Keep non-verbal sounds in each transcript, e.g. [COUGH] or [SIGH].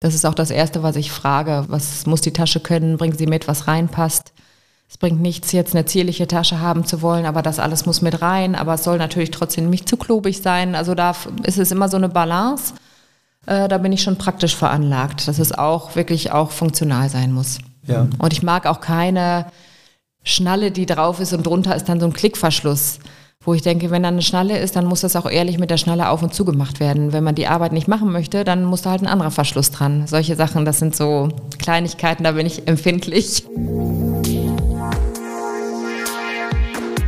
Das ist auch das Erste, was ich frage. Was muss die Tasche können? Bringen Sie mit, was reinpasst? Es bringt nichts, jetzt eine zierliche Tasche haben zu wollen, aber das alles muss mit rein. Aber es soll natürlich trotzdem nicht zu klobig sein. Also da ist es immer so eine Balance. Äh, da bin ich schon praktisch veranlagt, dass es auch wirklich auch funktional sein muss. Ja. Und ich mag auch keine Schnalle, die drauf ist und drunter ist dann so ein Klickverschluss. Wo ich denke, wenn da eine Schnalle ist, dann muss das auch ehrlich mit der Schnalle auf und zugemacht werden. Wenn man die Arbeit nicht machen möchte, dann muss da halt ein anderer Verschluss dran. Solche Sachen, das sind so Kleinigkeiten, da bin ich empfindlich.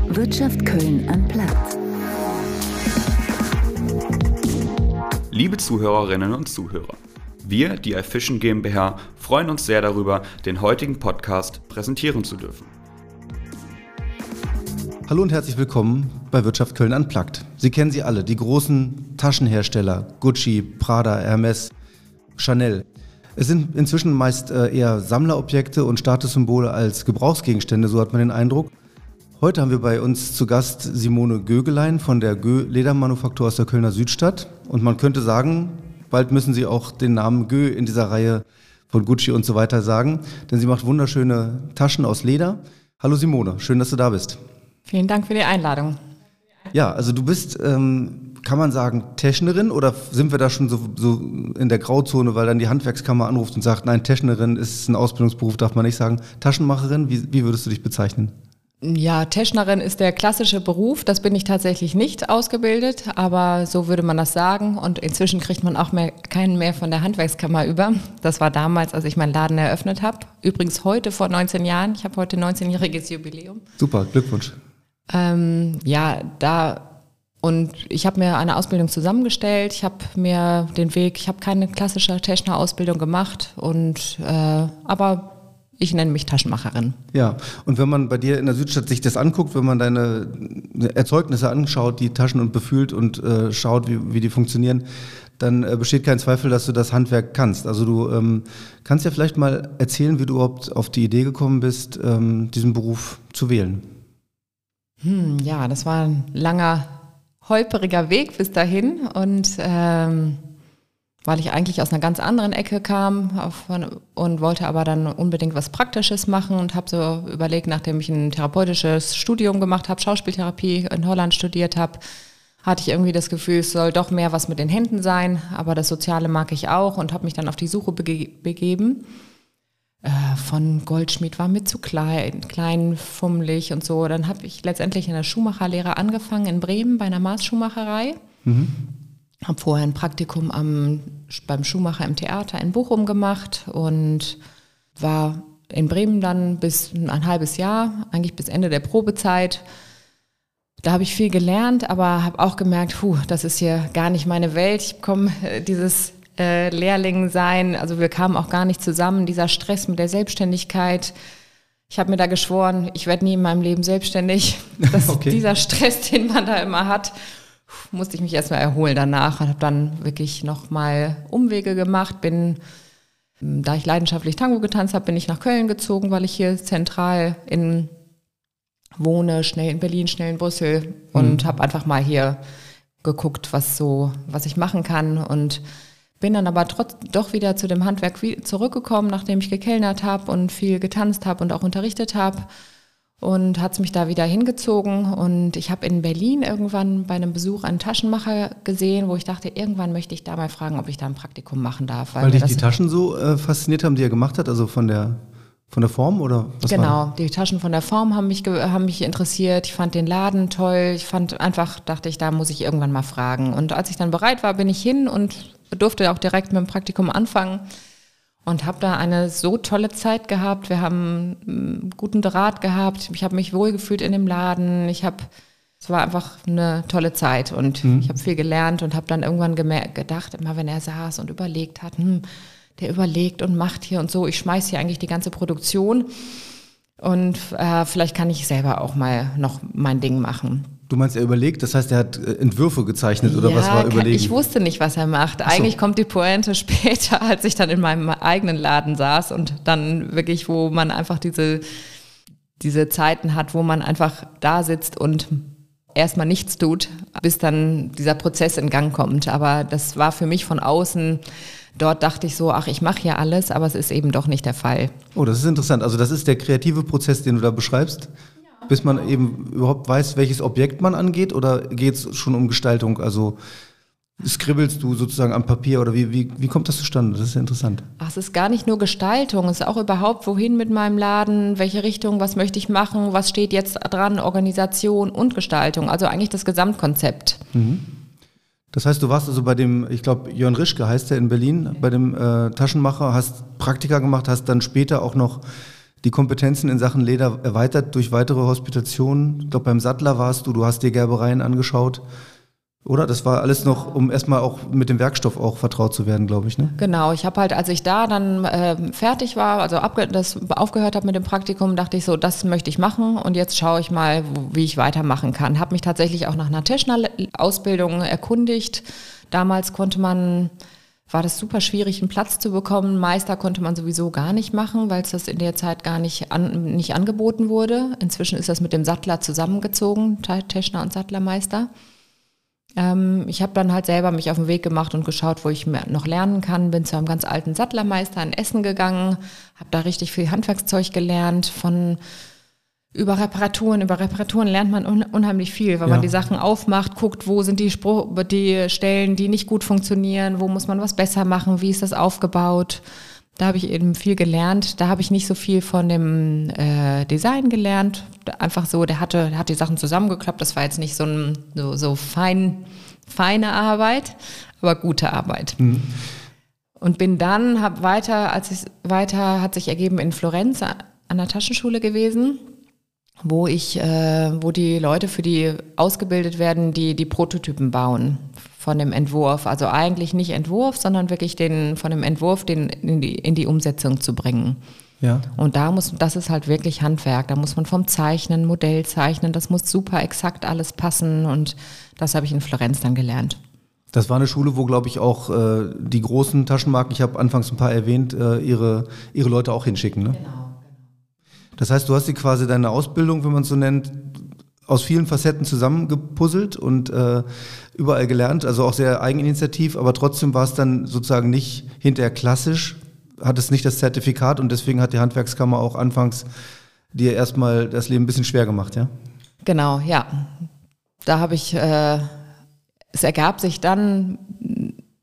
Wirtschaft Köln am Platz. Liebe Zuhörerinnen und Zuhörer, wir, die iFishing GmbH, freuen uns sehr darüber, den heutigen Podcast präsentieren zu dürfen. Hallo und herzlich willkommen bei Wirtschaft Köln Unplugged. Sie kennen sie alle, die großen Taschenhersteller, Gucci, Prada, Hermes, Chanel. Es sind inzwischen meist äh, eher Sammlerobjekte und Statussymbole als Gebrauchsgegenstände, so hat man den Eindruck. Heute haben wir bei uns zu Gast Simone Gögelein von der Gö Ledermanufaktur aus der Kölner Südstadt. Und man könnte sagen, bald müssen Sie auch den Namen Gö in dieser Reihe von Gucci und so weiter sagen, denn sie macht wunderschöne Taschen aus Leder. Hallo Simone, schön, dass du da bist. Vielen Dank für die Einladung. Ja, also du bist, ähm, kann man sagen, Technerin oder sind wir da schon so, so, in der Grauzone, weil dann die Handwerkskammer anruft und sagt, nein, Technerin ist ein Ausbildungsberuf, darf man nicht sagen. Taschenmacherin, wie, wie würdest du dich bezeichnen? Ja, Teschnerin ist der klassische Beruf. Das bin ich tatsächlich nicht ausgebildet, aber so würde man das sagen. Und inzwischen kriegt man auch mehr, keinen mehr von der Handwerkskammer über. Das war damals, als ich meinen Laden eröffnet habe. Übrigens heute vor 19 Jahren. Ich habe heute 19-jähriges Jubiläum. Super, Glückwunsch. Ähm, ja, da und ich habe mir eine Ausbildung zusammengestellt. Ich habe mir den Weg, ich habe keine klassische Techner-Ausbildung gemacht und äh, aber ich nenne mich Taschenmacherin. Ja, und wenn man bei dir in der Südstadt sich das anguckt, wenn man deine Erzeugnisse anschaut, die Taschen und befühlt und äh, schaut, wie, wie die funktionieren, dann äh, besteht kein Zweifel, dass du das Handwerk kannst. Also du ähm, kannst ja vielleicht mal erzählen, wie du überhaupt auf die Idee gekommen bist, ähm, diesen Beruf zu wählen. Hm, ja, das war ein langer, holperiger Weg bis dahin und ähm weil ich eigentlich aus einer ganz anderen Ecke kam und wollte aber dann unbedingt was Praktisches machen und habe so überlegt, nachdem ich ein therapeutisches Studium gemacht habe, Schauspieltherapie in Holland studiert habe, hatte ich irgendwie das Gefühl, es soll doch mehr was mit den Händen sein, aber das Soziale mag ich auch und habe mich dann auf die Suche bege begeben. Äh, von Goldschmied war mir zu klein, klein, fummelig und so. Dann habe ich letztendlich in der Schuhmacherlehre angefangen in Bremen bei einer Maßschuhmacherei. Mhm habe vorher ein Praktikum am, beim Schuhmacher im Theater in Bochum gemacht und war in Bremen dann bis ein halbes Jahr, eigentlich bis Ende der Probezeit. Da habe ich viel gelernt, aber habe auch gemerkt, puh, das ist hier gar nicht meine Welt. Ich komme äh, dieses äh, Lehrling sein, also wir kamen auch gar nicht zusammen, dieser Stress mit der Selbstständigkeit. Ich habe mir da geschworen, ich werde nie in meinem Leben selbstständig. [LAUGHS] Das okay. dieser Stress, den man da immer hat musste ich mich erstmal erholen danach und habe dann wirklich nochmal Umwege gemacht, bin da ich leidenschaftlich Tango getanzt habe, bin ich nach Köln gezogen, weil ich hier zentral in wohne, schnell in Berlin, schnell in Brüssel und mhm. habe einfach mal hier geguckt, was so, was ich machen kann und bin dann aber trotz, doch wieder zu dem Handwerk zurückgekommen, nachdem ich gekellnert habe und viel getanzt habe und auch unterrichtet habe und hat es mich da wieder hingezogen. Und ich habe in Berlin irgendwann bei einem Besuch einen Taschenmacher gesehen, wo ich dachte, irgendwann möchte ich da mal fragen, ob ich da ein Praktikum machen darf. Weil, weil dich die Taschen so äh, fasziniert haben, die er gemacht hat, also von der von der Form oder was Genau, die Taschen von der Form haben mich, haben mich interessiert. Ich fand den Laden toll. Ich fand einfach, dachte ich, da muss ich irgendwann mal fragen. Und als ich dann bereit war, bin ich hin und durfte auch direkt mit dem Praktikum anfangen und habe da eine so tolle Zeit gehabt. Wir haben einen guten Draht gehabt. Ich habe mich wohlgefühlt in dem Laden. Ich habe, es war einfach eine tolle Zeit und mhm. ich habe viel gelernt und habe dann irgendwann gedacht, immer wenn er saß und überlegt hat, hm, der überlegt und macht hier und so. Ich schmeiß hier eigentlich die ganze Produktion und äh, vielleicht kann ich selber auch mal noch mein Ding machen. Du meinst, er überlegt, das heißt, er hat äh, Entwürfe gezeichnet oder ja, was war überlegen? Ich wusste nicht, was er macht. So. Eigentlich kommt die Pointe [LAUGHS] später, als ich dann in meinem eigenen Laden saß und dann wirklich, wo man einfach diese, diese Zeiten hat, wo man einfach da sitzt und erstmal nichts tut, bis dann dieser Prozess in Gang kommt. Aber das war für mich von außen dort dachte ich so, ach, ich mache hier alles, aber es ist eben doch nicht der Fall. Oh, das ist interessant. Also das ist der kreative Prozess, den du da beschreibst, ja. bis man eben überhaupt weiß, welches Objekt man angeht oder geht es schon um Gestaltung? Also skribbelst du sozusagen am Papier oder wie, wie, wie kommt das zustande? Das ist ja interessant. Ach, es ist gar nicht nur Gestaltung, es ist auch überhaupt, wohin mit meinem Laden, welche Richtung, was möchte ich machen, was steht jetzt dran, Organisation und Gestaltung, also eigentlich das Gesamtkonzept. Mhm. Das heißt, du warst also bei dem, ich glaube, Jörn Rischke heißt der in Berlin, bei dem äh, Taschenmacher, hast Praktika gemacht, hast dann später auch noch die Kompetenzen in Sachen Leder erweitert durch weitere Hospitationen. Ich glaube, beim Sattler warst du, du hast dir Gerbereien angeschaut. Oder? Das war alles noch, um erstmal auch mit dem Werkstoff auch vertraut zu werden, glaube ich. Ne? Genau, ich habe halt, als ich da dann äh, fertig war, also das aufgehört habe mit dem Praktikum, dachte ich so, das möchte ich machen und jetzt schaue ich mal, wie ich weitermachen kann. Habe mich tatsächlich auch nach einer Teschner-Ausbildung erkundigt. Damals konnte man, war das super schwierig, einen Platz zu bekommen. Meister konnte man sowieso gar nicht machen, weil es das in der Zeit gar nicht, an, nicht angeboten wurde. Inzwischen ist das mit dem Sattler zusammengezogen, Teschner und Sattlermeister. Ähm, ich habe dann halt selber mich auf den Weg gemacht und geschaut, wo ich noch lernen kann. Bin zu einem ganz alten Sattlermeister in Essen gegangen, habe da richtig viel Handwerkszeug gelernt von über Reparaturen. Über Reparaturen lernt man un unheimlich viel, weil ja. man die Sachen aufmacht, guckt, wo sind die, Spruch die Stellen, die nicht gut funktionieren, wo muss man was besser machen, wie ist das aufgebaut. Da habe ich eben viel gelernt. Da habe ich nicht so viel von dem äh, Design gelernt. Einfach so, der hatte, der hat die Sachen zusammengeklappt. Das war jetzt nicht so, ein, so, so fein, feine Arbeit, aber gute Arbeit. Mhm. Und bin dann, habe weiter, als ich weiter hat sich ergeben in Florenz an der Taschenschule gewesen, wo ich, äh, wo die Leute für die ausgebildet werden, die die Prototypen bauen von dem Entwurf. Also eigentlich nicht Entwurf, sondern wirklich den, von dem Entwurf den in die, in die Umsetzung zu bringen. Ja. Und da muss, das ist halt wirklich Handwerk. Da muss man vom Zeichnen, Modell zeichnen, das muss super exakt alles passen und das habe ich in Florenz dann gelernt. Das war eine Schule, wo, glaube ich, auch äh, die großen Taschenmarken, ich habe anfangs ein paar erwähnt, äh, ihre, ihre Leute auch hinschicken. Ne? Genau, genau. Das heißt, du hast dir quasi deine Ausbildung, wenn man es so nennt, aus vielen Facetten zusammengepuzzelt und äh, überall gelernt, also auch sehr eigeninitiativ, aber trotzdem war es dann sozusagen nicht hinterher klassisch, hat es nicht das Zertifikat und deswegen hat die Handwerkskammer auch anfangs dir erstmal das Leben ein bisschen schwer gemacht, ja? Genau, ja. Da habe ich, äh, es ergab sich dann,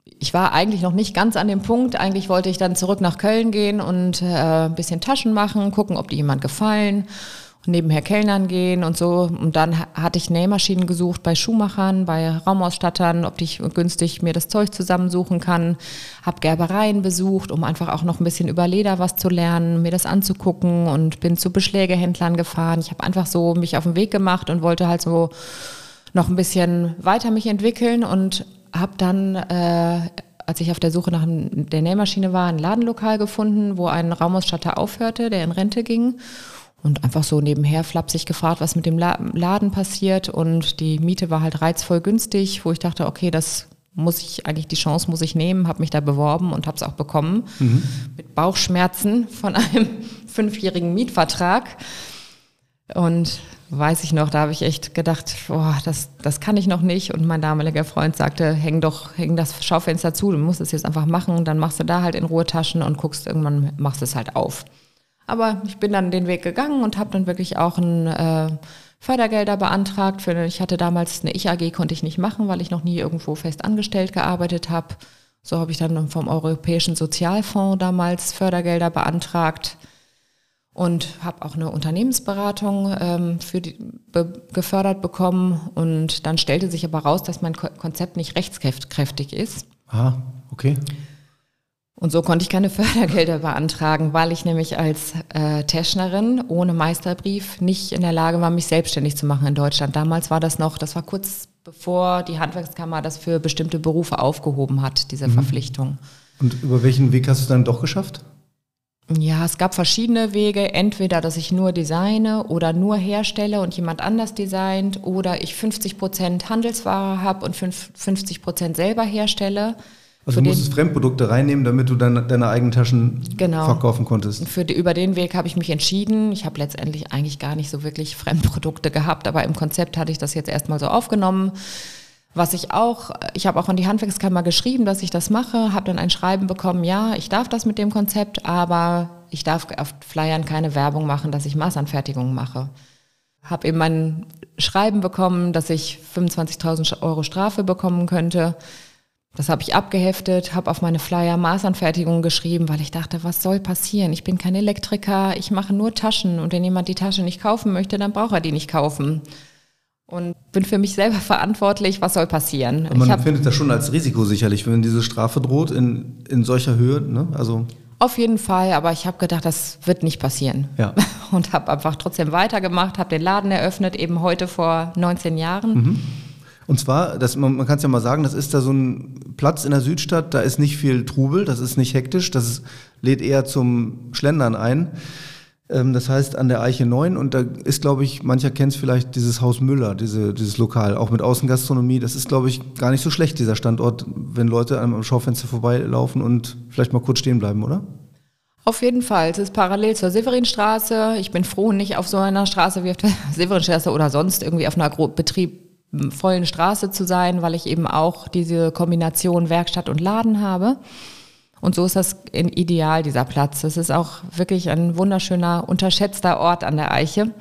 ich war eigentlich noch nicht ganz an dem Punkt, eigentlich wollte ich dann zurück nach Köln gehen und äh, ein bisschen Taschen machen, gucken, ob die jemand gefallen nebenher Kellnern gehen und so. Und dann hatte ich Nähmaschinen gesucht bei Schuhmachern, bei Raumausstattern, ob ich günstig mir das Zeug zusammensuchen kann. Hab Gerbereien besucht, um einfach auch noch ein bisschen über Leder was zu lernen, mir das anzugucken und bin zu Beschlägehändlern gefahren. Ich habe einfach so mich auf den Weg gemacht und wollte halt so noch ein bisschen weiter mich entwickeln und habe dann äh, als ich auf der Suche nach der Nähmaschine war, ein Ladenlokal gefunden, wo ein Raumausstatter aufhörte, der in Rente ging und einfach so nebenher flapsig gefragt, was mit dem Laden passiert. Und die Miete war halt reizvoll günstig, wo ich dachte, okay, das muss ich eigentlich die Chance muss ich nehmen, habe mich da beworben und habe es auch bekommen mhm. mit Bauchschmerzen von [LAUGHS] einem fünfjährigen Mietvertrag. Und weiß ich noch, da habe ich echt gedacht, boah, das, das kann ich noch nicht. Und mein damaliger Freund sagte, häng doch, häng das Schaufenster zu, du musst es jetzt einfach machen. Dann machst du da halt in Ruhe Taschen und guckst, irgendwann machst du es halt auf. Aber ich bin dann den Weg gegangen und habe dann wirklich auch ein äh, Fördergelder beantragt. Für, ich hatte damals eine Ich-AG, konnte ich nicht machen, weil ich noch nie irgendwo fest angestellt gearbeitet habe. So habe ich dann vom Europäischen Sozialfonds damals Fördergelder beantragt und habe auch eine Unternehmensberatung ähm, für die, be, gefördert bekommen. Und dann stellte sich aber raus, dass mein Konzept nicht rechtskräftig ist. Ah, okay. Und so konnte ich keine [LAUGHS] Fördergelder beantragen, weil ich nämlich als äh, Teschnerin ohne Meisterbrief nicht in der Lage war, mich selbstständig zu machen in Deutschland. Damals war das noch, das war kurz bevor die Handwerkskammer das für bestimmte Berufe aufgehoben hat, diese mhm. Verpflichtung. Und über welchen Weg hast du es dann doch geschafft? Ja, es gab verschiedene Wege. Entweder, dass ich nur designe oder nur herstelle und jemand anders designt oder ich 50 Prozent Handelsware habe und 50 Prozent selber herstelle. Also du musstest Fremdprodukte reinnehmen, damit du deine, deine eigenen Taschen genau. verkaufen konntest. Für die, über den Weg habe ich mich entschieden. Ich habe letztendlich eigentlich gar nicht so wirklich Fremdprodukte gehabt, aber im Konzept hatte ich das jetzt erstmal so aufgenommen. Was ich auch, ich habe auch an die Handwerkskammer geschrieben, dass ich das mache, habe dann ein Schreiben bekommen, ja, ich darf das mit dem Konzept, aber ich darf auf Flyern keine Werbung machen, dass ich Maßanfertigungen mache. Habe eben mein Schreiben bekommen, dass ich 25.000 Euro Strafe bekommen könnte. Das habe ich abgeheftet, habe auf meine Flyer Maßanfertigungen geschrieben, weil ich dachte, was soll passieren? Ich bin kein Elektriker, ich mache nur Taschen und wenn jemand die Tasche nicht kaufen möchte, dann braucht er die nicht kaufen und bin für mich selber [LAUGHS] verantwortlich, was soll passieren. Und man empfindet das schon als Risiko sicherlich, wenn diese Strafe droht in, in solcher Höhe. Ne? Also auf jeden Fall, aber ich habe gedacht, das wird nicht passieren. Ja. [LAUGHS] Und habe einfach trotzdem weitergemacht, habe den Laden eröffnet, eben heute vor 19 Jahren. Mhm. Und zwar, das, man, man kann es ja mal sagen, das ist da so ein Platz in der Südstadt, da ist nicht viel Trubel, das ist nicht hektisch, das ist, lädt eher zum Schlendern ein. Ähm, das heißt an der Eiche 9 und da ist, glaube ich, mancher kennt es vielleicht, dieses Haus Müller, diese, dieses Lokal, auch mit Außengastronomie. Das ist, glaube ich, gar nicht so schlecht, dieser Standort, wenn Leute am Schaufenster vorbeilaufen und vielleicht mal kurz stehen bleiben, oder? Auf jeden Fall. Es ist parallel zur Severinstraße. Ich bin froh, nicht auf so einer Straße wie auf der [LAUGHS] Severinstraße oder sonst irgendwie auf einer Betrieb vollen Straße zu sein, weil ich eben auch diese Kombination Werkstatt und Laden habe. Und so ist das ideal, dieser Platz. Es ist auch wirklich ein wunderschöner, unterschätzter Ort an der Eiche.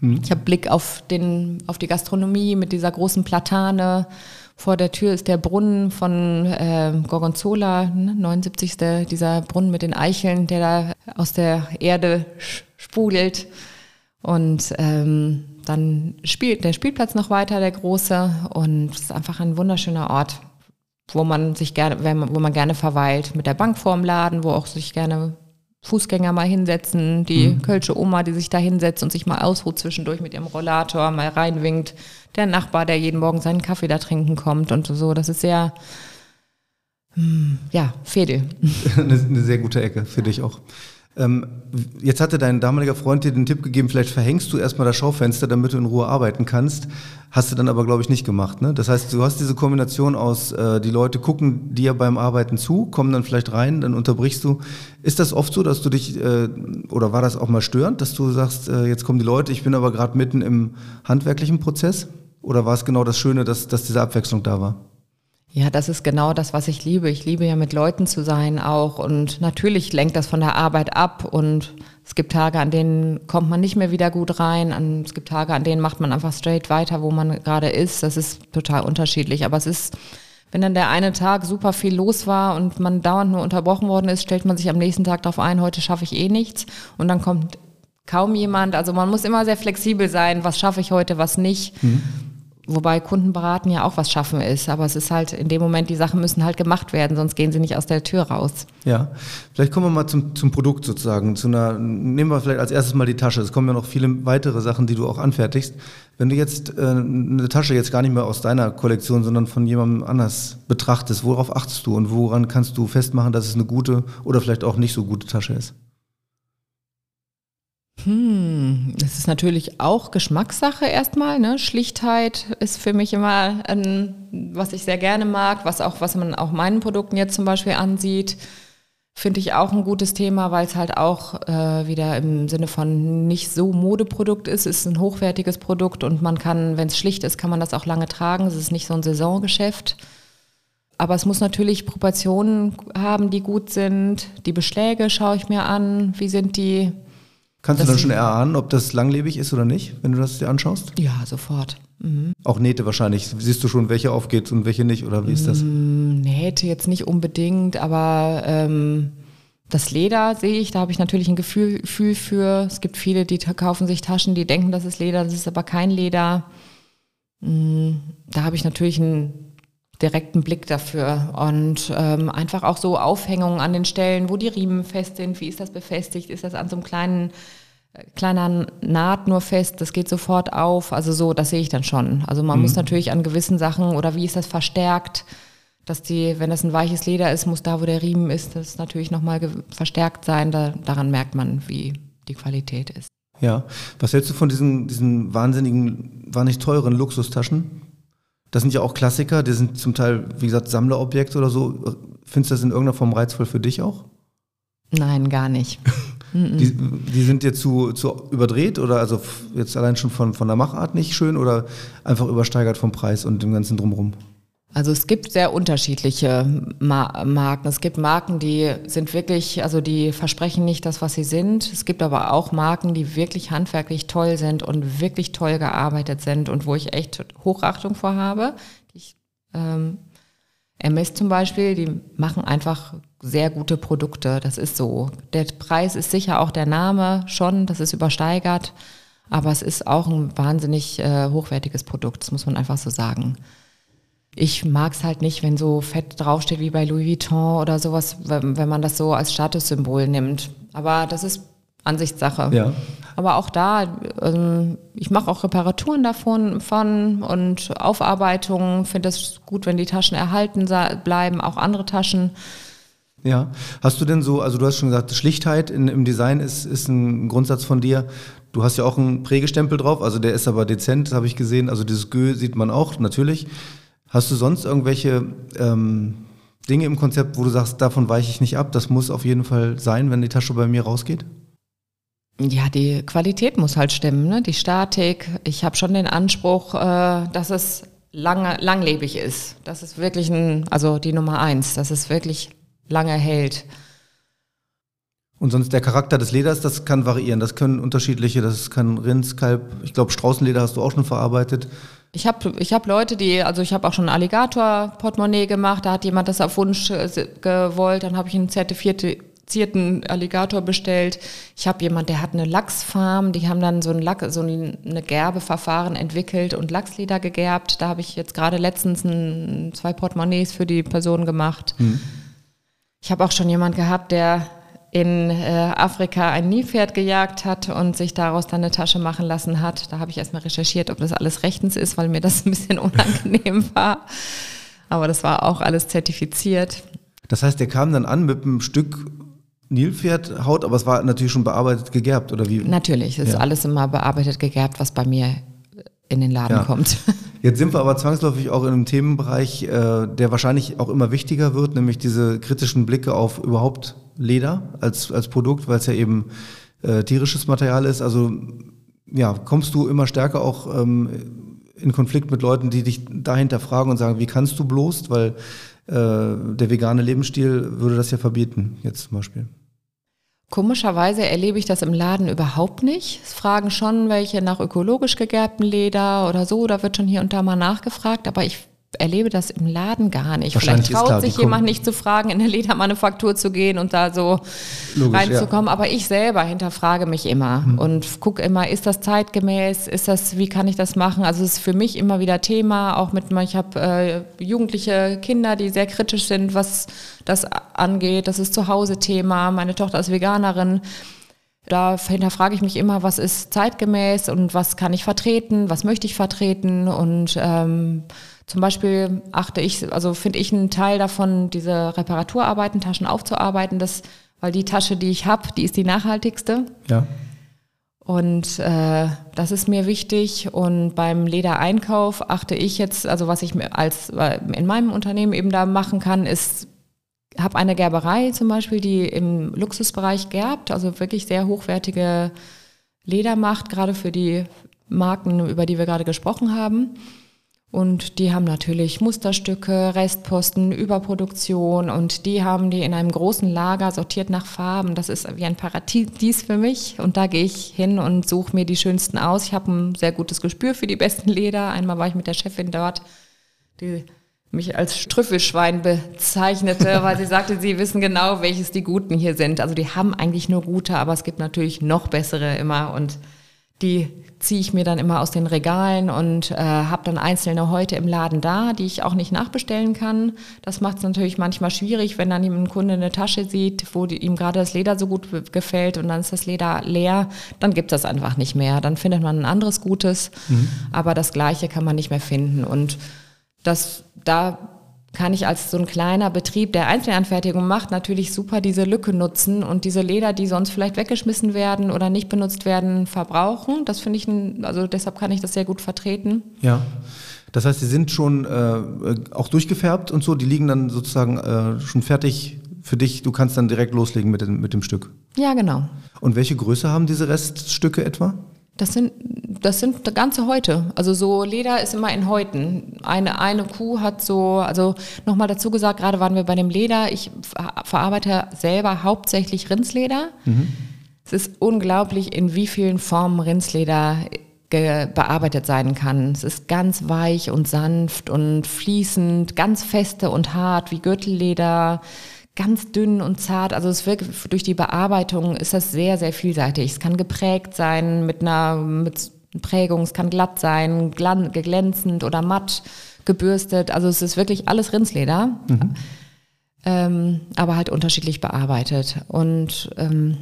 Hm. Ich habe Blick auf, den, auf die Gastronomie mit dieser großen Platane. Vor der Tür ist der Brunnen von äh, Gorgonzola, ne, 79. Dieser Brunnen mit den Eicheln, der da aus der Erde sprudelt. Und ähm, dann spielt der Spielplatz noch weiter, der große. Und es ist einfach ein wunderschöner Ort wo man sich gerne, wo man gerne verweilt, mit der Bank vorm Laden, wo auch sich gerne Fußgänger mal hinsetzen, die mhm. Kölsche Oma, die sich da hinsetzt und sich mal ausruht zwischendurch mit ihrem Rollator, mal reinwinkt, der Nachbar, der jeden Morgen seinen Kaffee da trinken kommt und so. Das ist sehr, hm, ja, Fädel. [LAUGHS] eine, eine sehr gute Ecke für dich auch. Ähm, jetzt hatte dein damaliger Freund dir den Tipp gegeben, vielleicht verhängst du erstmal das Schaufenster, damit du in Ruhe arbeiten kannst. Hast du dann aber, glaube ich, nicht gemacht. Ne? Das heißt, du hast diese Kombination aus, äh, die Leute gucken dir beim Arbeiten zu, kommen dann vielleicht rein, dann unterbrichst du. Ist das oft so, dass du dich, äh, oder war das auch mal störend, dass du sagst, äh, jetzt kommen die Leute, ich bin aber gerade mitten im handwerklichen Prozess? Oder war es genau das Schöne, dass, dass diese Abwechslung da war? Ja, das ist genau das, was ich liebe. Ich liebe ja mit Leuten zu sein auch und natürlich lenkt das von der Arbeit ab und es gibt Tage, an denen kommt man nicht mehr wieder gut rein. Es gibt Tage, an denen macht man einfach straight weiter, wo man gerade ist. Das ist total unterschiedlich. Aber es ist, wenn dann der eine Tag super viel los war und man dauernd nur unterbrochen worden ist, stellt man sich am nächsten Tag darauf ein, heute schaffe ich eh nichts. Und dann kommt kaum jemand. Also man muss immer sehr flexibel sein, was schaffe ich heute, was nicht. Mhm. Wobei Kundenberaten ja auch was schaffen ist, aber es ist halt in dem Moment, die Sachen müssen halt gemacht werden, sonst gehen sie nicht aus der Tür raus. Ja, vielleicht kommen wir mal zum, zum Produkt sozusagen. Zu einer, nehmen wir vielleicht als erstes mal die Tasche. Es kommen ja noch viele weitere Sachen, die du auch anfertigst. Wenn du jetzt äh, eine Tasche jetzt gar nicht mehr aus deiner Kollektion, sondern von jemandem anders betrachtest, worauf achtest du und woran kannst du festmachen, dass es eine gute oder vielleicht auch nicht so gute Tasche ist? Hm, das ist natürlich auch Geschmackssache erstmal. Ne? Schlichtheit ist für mich immer, ein, was ich sehr gerne mag, was auch, was man auch meinen Produkten jetzt zum Beispiel ansieht, finde ich auch ein gutes Thema, weil es halt auch äh, wieder im Sinne von nicht so Modeprodukt ist. Es ist ein hochwertiges Produkt und man kann, wenn es schlicht ist, kann man das auch lange tragen. Es ist nicht so ein Saisongeschäft. Aber es muss natürlich Proportionen haben, die gut sind. Die Beschläge schaue ich mir an. Wie sind die? Kannst das du dann schon erahnen, ob das langlebig ist oder nicht, wenn du das dir anschaust? Ja, sofort. Mhm. Auch Nähte wahrscheinlich. Siehst du schon, welche aufgeht und welche nicht, oder wie ist das? Mm, Nähte jetzt nicht unbedingt, aber ähm, das Leder sehe ich, da habe ich natürlich ein Gefühl, Gefühl für. Es gibt viele, die kaufen sich Taschen, die denken, das ist Leder, das ist aber kein Leder. Mhm. Da habe ich natürlich einen direkten Blick dafür und ähm, einfach auch so Aufhängungen an den Stellen, wo die Riemen fest sind. Wie ist das befestigt? Ist das an so einem kleinen äh, kleiner Naht nur fest? Das geht sofort auf. Also so, das sehe ich dann schon. Also man mhm. muss natürlich an gewissen Sachen oder wie ist das verstärkt? Dass die, wenn das ein weiches Leder ist, muss da, wo der Riemen ist, das natürlich nochmal verstärkt sein. Da, daran merkt man, wie die Qualität ist. Ja. Was hältst du von diesen, diesen wahnsinnigen, wahnsinnig teuren Luxustaschen? Das sind ja auch Klassiker, die sind zum Teil, wie gesagt, Sammlerobjekte oder so. Findest du das in irgendeiner Form reizvoll für dich auch? Nein, gar nicht. [LAUGHS] Die, die sind dir zu, zu überdreht oder also jetzt allein schon von, von der Machart nicht schön oder einfach übersteigert vom Preis und dem ganzen Drumherum? Also es gibt sehr unterschiedliche Ma Marken. Es gibt Marken, die sind wirklich, also die versprechen nicht das, was sie sind. Es gibt aber auch Marken, die wirklich handwerklich toll sind und wirklich toll gearbeitet sind und wo ich echt Hochachtung vor habe. Ich, ähm, MS zum Beispiel, die machen einfach sehr gute Produkte. Das ist so. Der Preis ist sicher auch der Name schon, das ist übersteigert. Aber es ist auch ein wahnsinnig äh, hochwertiges Produkt, das muss man einfach so sagen ich mag es halt nicht, wenn so fett draufsteht wie bei Louis Vuitton oder sowas, wenn, wenn man das so als Statussymbol nimmt. Aber das ist Ansichtssache. Ja. Aber auch da, ähm, ich mache auch Reparaturen davon von und Aufarbeitungen. Finde es gut, wenn die Taschen erhalten bleiben, auch andere Taschen. Ja, hast du denn so, also du hast schon gesagt, Schlichtheit in, im Design ist, ist ein Grundsatz von dir. Du hast ja auch einen Prägestempel drauf, also der ist aber dezent, habe ich gesehen. Also dieses Gö sieht man auch, natürlich. Hast du sonst irgendwelche ähm, Dinge im Konzept, wo du sagst, davon weiche ich nicht ab, das muss auf jeden Fall sein, wenn die Tasche bei mir rausgeht? Ja, die Qualität muss halt stimmen, ne? die Statik. Ich habe schon den Anspruch, äh, dass es lange, langlebig ist. Das ist wirklich ein, also die Nummer eins, dass es wirklich lange hält. Und sonst der Charakter des Leders, das kann variieren. Das können unterschiedliche, das kann Rinds, Kalb, ich glaube Straußenleder hast du auch schon verarbeitet. Ich habe ich hab Leute, die, also ich habe auch schon ein Alligator-Portemonnaie gemacht, da hat jemand das auf Wunsch äh, gewollt, dann habe ich einen zertifizierten Alligator bestellt. Ich habe jemand, der hat eine Lachsfarm, die haben dann so ein Lack, so eine Gerbeverfahren entwickelt und Lachsleder gegerbt. Da habe ich jetzt gerade letztens ein, zwei Portemonnaies für die Person gemacht. Mhm. Ich habe auch schon jemand gehabt, der in äh, Afrika ein Nilpferd gejagt hat und sich daraus dann eine Tasche machen lassen hat. Da habe ich erstmal recherchiert, ob das alles rechtens ist, weil mir das ein bisschen [LAUGHS] unangenehm war. Aber das war auch alles zertifiziert. Das heißt, der kam dann an mit einem Stück Nilpferdhaut, aber es war natürlich schon bearbeitet gegerbt, oder wie? Natürlich, es ja. ist alles immer bearbeitet gegerbt, was bei mir in den Laden ja. kommt. [LAUGHS] Jetzt sind wir aber zwangsläufig auch in einem Themenbereich, äh, der wahrscheinlich auch immer wichtiger wird, nämlich diese kritischen Blicke auf überhaupt Leder als, als Produkt, weil es ja eben äh, tierisches Material ist. Also ja, kommst du immer stärker auch ähm, in Konflikt mit Leuten, die dich dahinter fragen und sagen, wie kannst du bloß, weil äh, der vegane Lebensstil würde das ja verbieten, jetzt zum Beispiel. Komischerweise erlebe ich das im Laden überhaupt nicht. Es fragen schon welche nach ökologisch gegerbtem Leder oder so, da wird schon hier und da mal nachgefragt, aber ich erlebe das im Laden gar nicht. Vielleicht traut sich jemand nicht zu fragen, in eine Ledermanufaktur zu gehen und da so Logisch, reinzukommen. Ja. Aber ich selber hinterfrage mich immer hm. und gucke immer, ist das zeitgemäß? Ist das, wie kann ich das machen? Also es ist für mich immer wieder Thema, auch mit, ich habe äh, jugendliche Kinder, die sehr kritisch sind, was das angeht. Das ist zu Hause Thema. Meine Tochter ist Veganerin. Da hinterfrage ich mich immer, was ist zeitgemäß und was kann ich vertreten, was möchte ich vertreten und ähm, zum Beispiel achte ich, also finde ich einen Teil davon, diese Reparaturarbeiten, Taschen aufzuarbeiten, das, weil die Tasche, die ich habe, die ist die nachhaltigste. Ja. Und äh, das ist mir wichtig. Und beim Ledereinkauf achte ich jetzt, also was ich als in meinem Unternehmen eben da machen kann, ist, habe eine Gerberei zum Beispiel, die im Luxusbereich gerbt, also wirklich sehr hochwertige Leder macht, gerade für die Marken, über die wir gerade gesprochen haben. Und die haben natürlich Musterstücke, Restposten, Überproduktion und die haben die in einem großen Lager sortiert nach Farben. Das ist wie ein Paradies für mich und da gehe ich hin und suche mir die schönsten aus. Ich habe ein sehr gutes Gespür für die besten Leder. Einmal war ich mit der Chefin dort, die mich als Trüffelschwein bezeichnete, [LAUGHS] weil sie sagte, sie wissen genau, welches die guten hier sind. Also die haben eigentlich nur gute, aber es gibt natürlich noch bessere immer und die ziehe ich mir dann immer aus den Regalen und äh, habe dann einzelne heute im Laden da, die ich auch nicht nachbestellen kann. Das macht es natürlich manchmal schwierig, wenn dann ein Kunde eine Tasche sieht, wo die, ihm gerade das Leder so gut gefällt und dann ist das Leder leer, dann gibt es das einfach nicht mehr. Dann findet man ein anderes Gutes, mhm. aber das Gleiche kann man nicht mehr finden. Und das, da kann ich als so ein kleiner Betrieb, der Einzelanfertigung macht, natürlich super diese Lücke nutzen und diese Leder, die sonst vielleicht weggeschmissen werden oder nicht benutzt werden, verbrauchen. Das finde ich, ein, also deshalb kann ich das sehr gut vertreten. Ja. Das heißt, sie sind schon äh, auch durchgefärbt und so, die liegen dann sozusagen äh, schon fertig für dich, du kannst dann direkt loslegen mit dem, mit dem Stück. Ja, genau. Und welche Größe haben diese Reststücke etwa? Das sind, das sind ganze Häute. Also so Leder ist immer in Häuten. Eine, eine Kuh hat so, also nochmal dazu gesagt, gerade waren wir bei dem Leder. Ich verarbeite selber hauptsächlich Rindsleder. Mhm. Es ist unglaublich, in wie vielen Formen Rindsleder bearbeitet sein kann. Es ist ganz weich und sanft und fließend, ganz feste und hart wie Gürtelleder ganz dünn und zart. Also es wirkt durch die Bearbeitung ist das sehr, sehr vielseitig. Es kann geprägt sein mit einer mit Prägung, es kann glatt sein, glänzend oder matt gebürstet. Also es ist wirklich alles Rindsleder, mhm. ähm, aber halt unterschiedlich bearbeitet. Und ähm,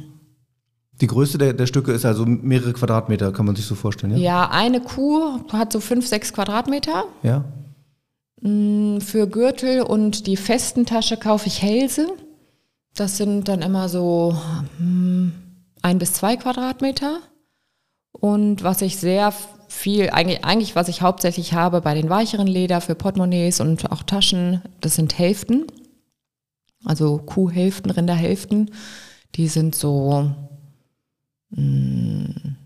die Größe der, der, Stücke ist also mehrere Quadratmeter, kann man sich so vorstellen, ja? Ja, eine Kuh hat so fünf, sechs Quadratmeter. Ja. Mm, für Gürtel und die festen Tasche kaufe ich Hälse. Das sind dann immer so hm, ein bis zwei Quadratmeter. Und was ich sehr viel, eigentlich, eigentlich was ich hauptsächlich habe bei den weicheren Leder für Portemonnaies und auch Taschen, das sind Hälften. Also Kuhhälften, Rinderhälften. Die sind so mh, mm,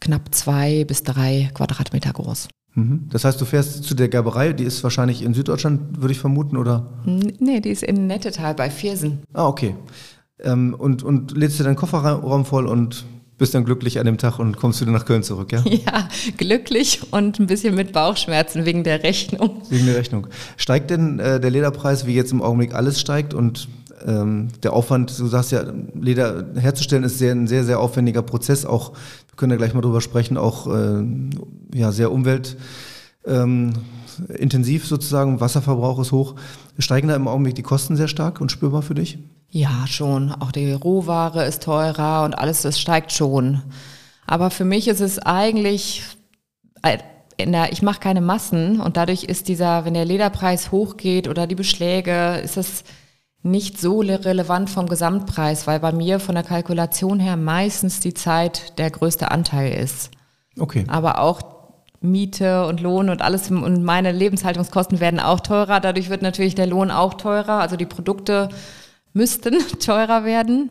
knapp zwei bis drei Quadratmeter groß. Mhm. Das heißt, du fährst zu der Gerberei, die ist wahrscheinlich in Süddeutschland, würde ich vermuten, oder? Nee, die ist in Nettetal bei Viersen. Ah, okay. Ähm, und, und lädst du deinen Kofferraum voll und bist dann glücklich an dem Tag und kommst wieder nach Köln zurück, ja? [LAUGHS] Ja, glücklich und ein bisschen mit Bauchschmerzen wegen der Rechnung. Wegen der Rechnung. Steigt denn äh, der Lederpreis, wie jetzt im Augenblick alles steigt und ähm, der Aufwand, du sagst ja, Leder herzustellen ist sehr, ein sehr, sehr aufwendiger Prozess, auch, wir können ja gleich mal drüber sprechen, auch äh, ja, sehr umweltintensiv ähm, sozusagen, Wasserverbrauch ist hoch. Steigen da im Augenblick die Kosten sehr stark und spürbar für dich? Ja, schon. Auch die Rohware ist teurer und alles, das steigt schon. Aber für mich ist es eigentlich, äh, der, ich mache keine Massen und dadurch ist dieser, wenn der Lederpreis hochgeht oder die Beschläge, ist das nicht so relevant vom Gesamtpreis, weil bei mir von der Kalkulation her meistens die Zeit der größte Anteil ist. Okay. Aber auch Miete und Lohn und alles und meine Lebenshaltungskosten werden auch teurer. Dadurch wird natürlich der Lohn auch teurer. Also die Produkte müssten [LAUGHS] teurer werden.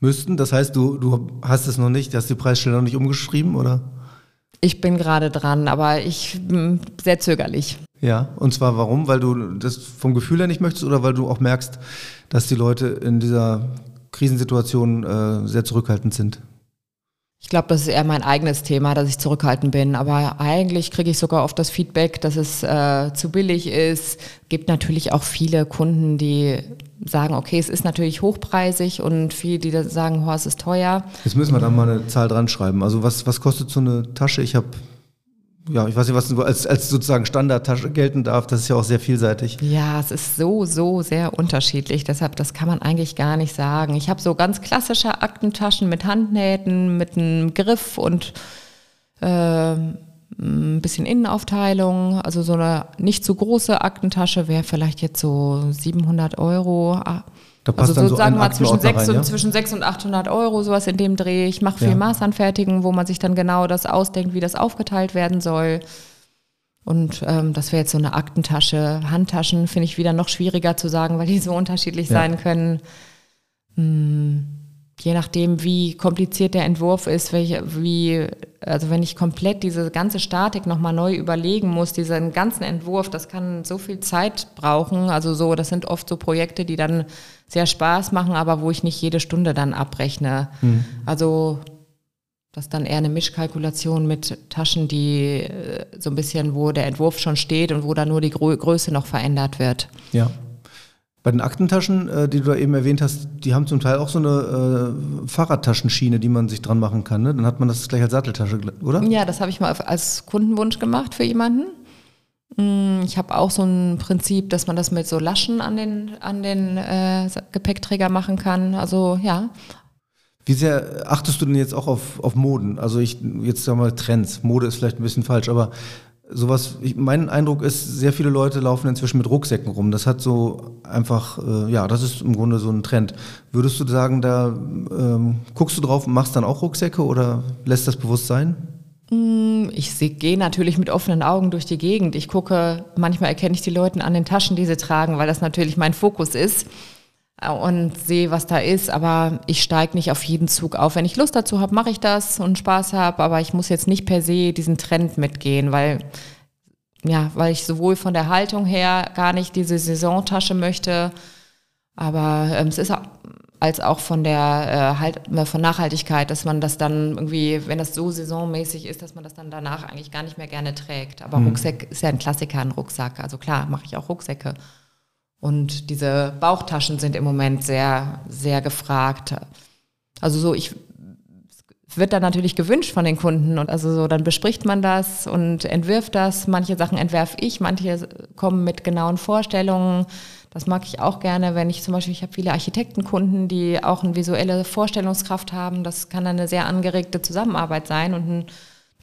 Müssten? Das heißt, du, du hast es noch nicht, hast die Preisstelle noch nicht umgeschrieben, oder? Ich bin gerade dran, aber ich bin sehr zögerlich. Ja, und zwar warum? Weil du das vom Gefühl her nicht möchtest oder weil du auch merkst, dass die Leute in dieser Krisensituation äh, sehr zurückhaltend sind? Ich glaube, das ist eher mein eigenes Thema, dass ich zurückhaltend bin. Aber eigentlich kriege ich sogar oft das Feedback, dass es äh, zu billig ist. Gibt natürlich auch viele Kunden, die sagen, okay, es ist natürlich hochpreisig und viele, die sagen, oh, es ist teuer. Jetzt müssen wir da mal eine Zahl dran schreiben. Also was, was kostet so eine Tasche? Ich habe ja, ich weiß nicht, was als, als sozusagen Standardtasche gelten darf. Das ist ja auch sehr vielseitig. Ja, es ist so, so sehr unterschiedlich. Deshalb, das kann man eigentlich gar nicht sagen. Ich habe so ganz klassische Aktentaschen mit Handnähten, mit einem Griff und äh, ein bisschen Innenaufteilung. Also so eine nicht zu große Aktentasche wäre vielleicht jetzt so 700 Euro. Da passt also sozusagen so mal zwischen 6, rein, ja? und, zwischen 6 und 800 Euro, sowas in dem Dreh. Ich mache viel ja. Maßanfertigung, wo man sich dann genau das ausdenkt, wie das aufgeteilt werden soll. Und ähm, das wäre jetzt so eine Aktentasche. Handtaschen finde ich wieder noch schwieriger zu sagen, weil die so unterschiedlich ja. sein können. Hm je nachdem, wie kompliziert der Entwurf ist, welche, wie, also wenn ich komplett diese ganze Statik nochmal neu überlegen muss, diesen ganzen Entwurf, das kann so viel Zeit brauchen. Also so, das sind oft so Projekte, die dann sehr Spaß machen, aber wo ich nicht jede Stunde dann abrechne. Mhm. Also das ist dann eher eine Mischkalkulation mit Taschen, die äh, so ein bisschen, wo der Entwurf schon steht und wo dann nur die Größe noch verändert wird. Ja. Bei den Aktentaschen, äh, die du da eben erwähnt hast, die haben zum Teil auch so eine äh, Fahrradtaschenschiene, die man sich dran machen kann. Ne? Dann hat man das gleich als Satteltasche, oder? Ja, das habe ich mal als Kundenwunsch gemacht für jemanden. Mm, ich habe auch so ein Prinzip, dass man das mit so Laschen an den, an den äh, Gepäckträger machen kann. Also ja. Wie sehr achtest du denn jetzt auch auf, auf Moden? Also ich jetzt sagen wir mal Trends. Mode ist vielleicht ein bisschen falsch, aber sowas, ich, mein Eindruck ist, sehr viele Leute laufen inzwischen mit Rucksäcken rum. Das hat so einfach, äh, ja, das ist im Grunde so ein Trend. Würdest du sagen, da ähm, guckst du drauf und machst dann auch Rucksäcke oder lässt das bewusst sein? Mm, ich gehe natürlich mit offenen Augen durch die Gegend. Ich gucke, manchmal erkenne ich die Leute an den Taschen, die sie tragen, weil das natürlich mein Fokus ist. und sehe, was da ist, aber ich steige nicht auf jeden Zug auf. Wenn ich Lust dazu habe, mache ich das und Spaß habe, aber ich muss jetzt nicht per se diesen Trend mitgehen, weil ja, weil ich sowohl von der Haltung her gar nicht diese Saisontasche möchte, aber ähm, es ist als auch von der äh, halt, äh, von Nachhaltigkeit, dass man das dann irgendwie, wenn das so saisonmäßig ist, dass man das dann danach eigentlich gar nicht mehr gerne trägt. Aber mhm. Rucksack ist ja ein Klassiker, ein Rucksack. Also klar, mache ich auch Rucksäcke. Und diese Bauchtaschen sind im Moment sehr, sehr gefragt. Also so, ich wird dann natürlich gewünscht von den Kunden und also so, dann bespricht man das und entwirft das. Manche Sachen entwerfe ich, manche kommen mit genauen Vorstellungen. Das mag ich auch gerne, wenn ich zum Beispiel, ich habe viele Architektenkunden, die auch eine visuelle Vorstellungskraft haben. Das kann dann eine sehr angeregte Zusammenarbeit sein und ein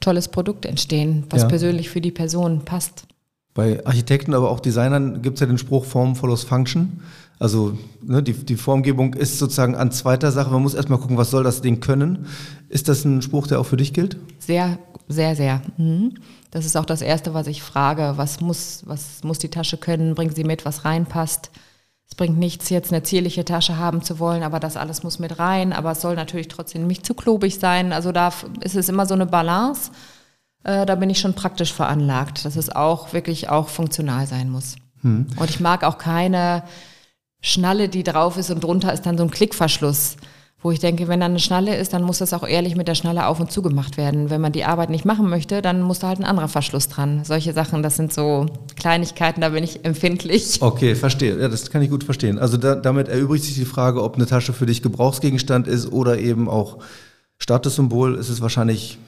tolles Produkt entstehen, was ja. persönlich für die Person passt. Bei Architekten, aber auch Designern gibt es ja den Spruch Form follows Function. Also ne, die, die Formgebung ist sozusagen an zweiter Sache. Man muss erstmal gucken, was soll das Ding können. Ist das ein Spruch, der auch für dich gilt? Sehr, sehr, sehr. Mhm. Das ist auch das Erste, was ich frage. Was muss, was muss die Tasche können? Bringen sie mit, was reinpasst? Es bringt nichts, jetzt eine zierliche Tasche haben zu wollen, aber das alles muss mit rein. Aber es soll natürlich trotzdem nicht zu klobig sein. Also da ist es immer so eine Balance. Äh, da bin ich schon praktisch veranlagt, dass es auch wirklich auch funktional sein muss. Hm. Und ich mag auch keine Schnalle, die drauf ist und drunter ist dann so ein Klickverschluss. Wo ich denke, wenn da eine Schnalle ist, dann muss das auch ehrlich mit der Schnalle auf und zugemacht werden. Wenn man die Arbeit nicht machen möchte, dann muss da halt ein anderer Verschluss dran. Solche Sachen, das sind so Kleinigkeiten, da bin ich empfindlich. Okay, verstehe. Ja, das kann ich gut verstehen. Also da, damit erübrigt sich die Frage, ob eine Tasche für dich Gebrauchsgegenstand ist oder eben auch Statussymbol. Ist es wahrscheinlich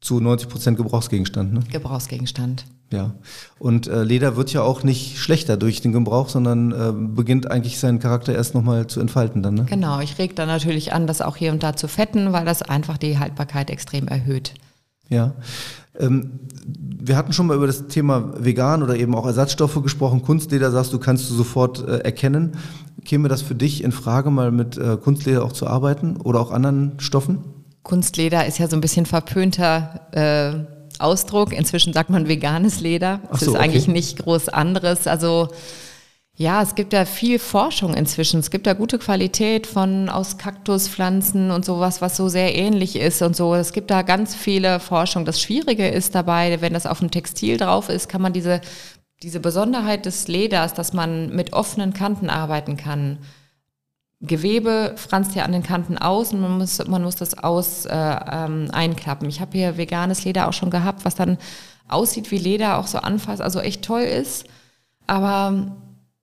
zu 90 Prozent Gebrauchsgegenstand. Ne? Gebrauchsgegenstand. Ja. Und äh, Leder wird ja auch nicht schlechter durch den Gebrauch, sondern äh, beginnt eigentlich seinen Charakter erst nochmal zu entfalten dann. Ne? Genau, ich reg da natürlich an, das auch hier und da zu fetten, weil das einfach die Haltbarkeit extrem erhöht. Ja. Ähm, wir hatten schon mal über das Thema vegan oder eben auch Ersatzstoffe gesprochen. Kunstleder sagst du, kannst du sofort äh, erkennen. Käme das für dich in Frage, mal mit äh, Kunstleder auch zu arbeiten oder auch anderen Stoffen? Kunstleder ist ja so ein bisschen verpönter äh, Ausdruck. Inzwischen sagt man veganes Leder. Das so, ist eigentlich okay. nicht groß anderes. Also ja, es gibt ja viel Forschung inzwischen. Es gibt ja gute Qualität von aus Kaktuspflanzen und sowas, was so sehr ähnlich ist und so. Es gibt da ganz viele Forschung. Das Schwierige ist dabei, wenn das auf dem Textil drauf ist, kann man diese, diese Besonderheit des Leders, dass man mit offenen Kanten arbeiten kann. Gewebe franzt ja an den Kanten aus und man muss, man muss das aus äh, ähm, einklappen. Ich habe hier veganes Leder auch schon gehabt, was dann aussieht wie Leder, auch so anfasst, also echt toll ist. Aber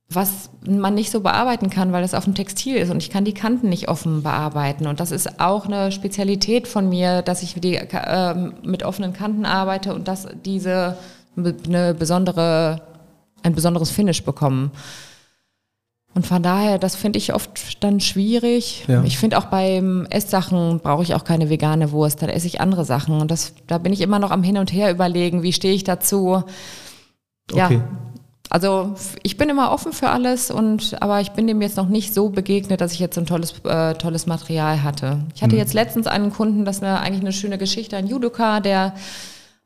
was man nicht so bearbeiten kann, weil es auf dem Textil ist und ich kann die Kanten nicht offen bearbeiten. Und das ist auch eine Spezialität von mir, dass ich die, äh, mit offenen Kanten arbeite und dass diese eine besondere, ein besonderes Finish bekommen. Und von daher, das finde ich oft dann schwierig. Ja. Ich finde auch beim Esssachen brauche ich auch keine vegane Wurst, dann esse ich andere Sachen. Und das, da bin ich immer noch am Hin und Her überlegen, wie stehe ich dazu. Ja. Okay. Also ich bin immer offen für alles und aber ich bin dem jetzt noch nicht so begegnet, dass ich jetzt ein tolles, äh, tolles Material hatte. Ich hatte mhm. jetzt letztens einen Kunden, das ist eine, eigentlich eine schöne Geschichte, ein Judoka, der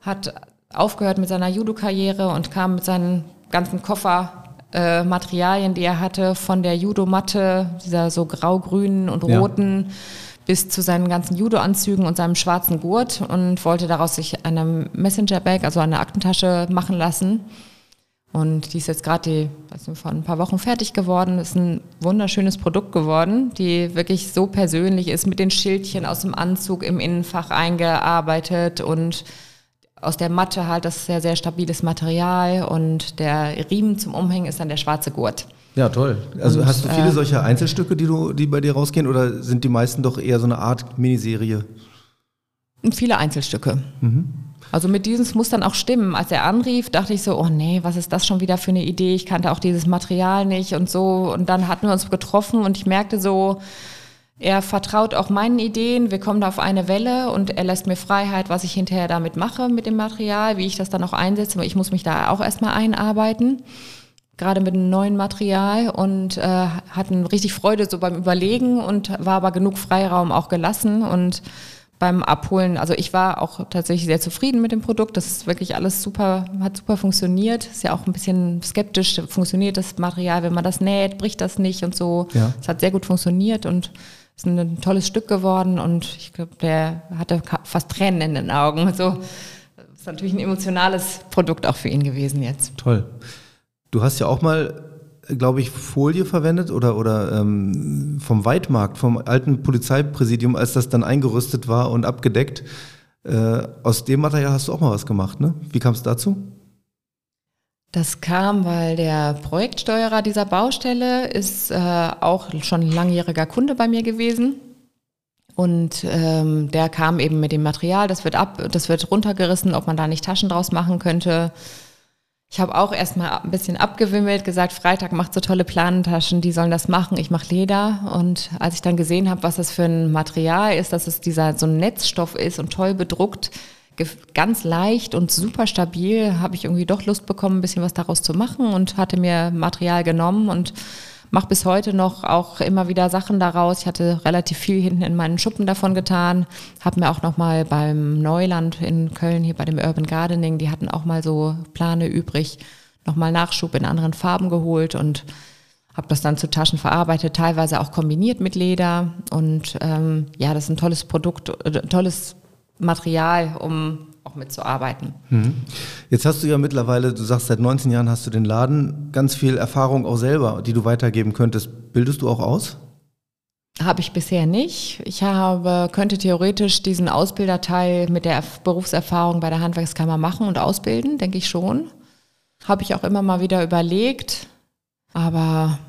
hat aufgehört mit seiner Judo-Karriere und kam mit seinen ganzen Koffer äh, Materialien, die er hatte, von der Judomatte, dieser so grau-grünen und roten, ja. bis zu seinen ganzen Judo-Anzügen und seinem schwarzen Gurt und wollte daraus sich eine Messenger-Bag, also eine Aktentasche machen lassen. Und die ist jetzt gerade vor ein paar Wochen fertig geworden. Ist ein wunderschönes Produkt geworden, die wirklich so persönlich ist, mit den Schildchen aus dem Anzug im Innenfach eingearbeitet und aus der Matte halt, das ist sehr, sehr stabiles Material und der Riemen zum Umhängen ist dann der schwarze Gurt. Ja, toll. Also und, hast du viele äh, solcher Einzelstücke, die, du, die bei dir rausgehen oder sind die meisten doch eher so eine Art Miniserie? Viele Einzelstücke. Mhm. Also mit diesem muss dann auch stimmen. Als er anrief, dachte ich so, oh nee, was ist das schon wieder für eine Idee? Ich kannte auch dieses Material nicht und so. Und dann hatten wir uns getroffen und ich merkte so, er vertraut auch meinen Ideen, wir kommen da auf eine Welle und er lässt mir Freiheit, was ich hinterher damit mache mit dem Material, wie ich das dann auch einsetze, weil ich muss mich da auch erstmal einarbeiten, gerade mit einem neuen Material und äh, hatten richtig Freude so beim Überlegen und war aber genug Freiraum auch gelassen und beim Abholen, also ich war auch tatsächlich sehr zufrieden mit dem Produkt. Das ist wirklich alles super, hat super funktioniert. Ist ja auch ein bisschen skeptisch, funktioniert das Material, wenn man das näht, bricht das nicht und so. Ja. Es hat sehr gut funktioniert und ist ein tolles Stück geworden und ich glaube, der hatte fast Tränen in den Augen. So ist natürlich ein emotionales Produkt auch für ihn gewesen jetzt. Toll. Du hast ja auch mal glaube ich, Folie verwendet oder, oder ähm, vom Weitmarkt, vom alten Polizeipräsidium, als das dann eingerüstet war und abgedeckt. Äh, aus dem Material hast du auch mal was gemacht, ne? Wie kam es dazu? Das kam, weil der Projektsteuerer dieser Baustelle ist äh, auch schon langjähriger Kunde bei mir gewesen. Und ähm, der kam eben mit dem Material, das wird ab, das wird runtergerissen, ob man da nicht Taschen draus machen könnte. Ich habe auch erstmal ein bisschen abgewimmelt, gesagt, Freitag macht so tolle Planentaschen, die sollen das machen, ich mache Leder. Und als ich dann gesehen habe, was das für ein Material ist, dass es dieser so ein Netzstoff ist und toll bedruckt, ganz leicht und super stabil, habe ich irgendwie doch Lust bekommen, ein bisschen was daraus zu machen und hatte mir Material genommen und mache bis heute noch auch immer wieder Sachen daraus. Ich hatte relativ viel hinten in meinen Schuppen davon getan, habe mir auch noch mal beim Neuland in Köln hier bei dem Urban Gardening, die hatten auch mal so Plane übrig, noch mal Nachschub in anderen Farben geholt und habe das dann zu Taschen verarbeitet, teilweise auch kombiniert mit Leder und ähm, ja, das ist ein tolles Produkt, äh, tolles Material, um auch mitzuarbeiten. Mhm. Jetzt hast du ja mittlerweile, du sagst, seit 19 Jahren hast du den Laden, ganz viel Erfahrung auch selber, die du weitergeben könntest. Bildest du auch aus? Habe ich bisher nicht. Ich habe, könnte theoretisch diesen Ausbilderteil mit der Berufserfahrung bei der Handwerkskammer machen und ausbilden, denke ich schon. Habe ich auch immer mal wieder überlegt, aber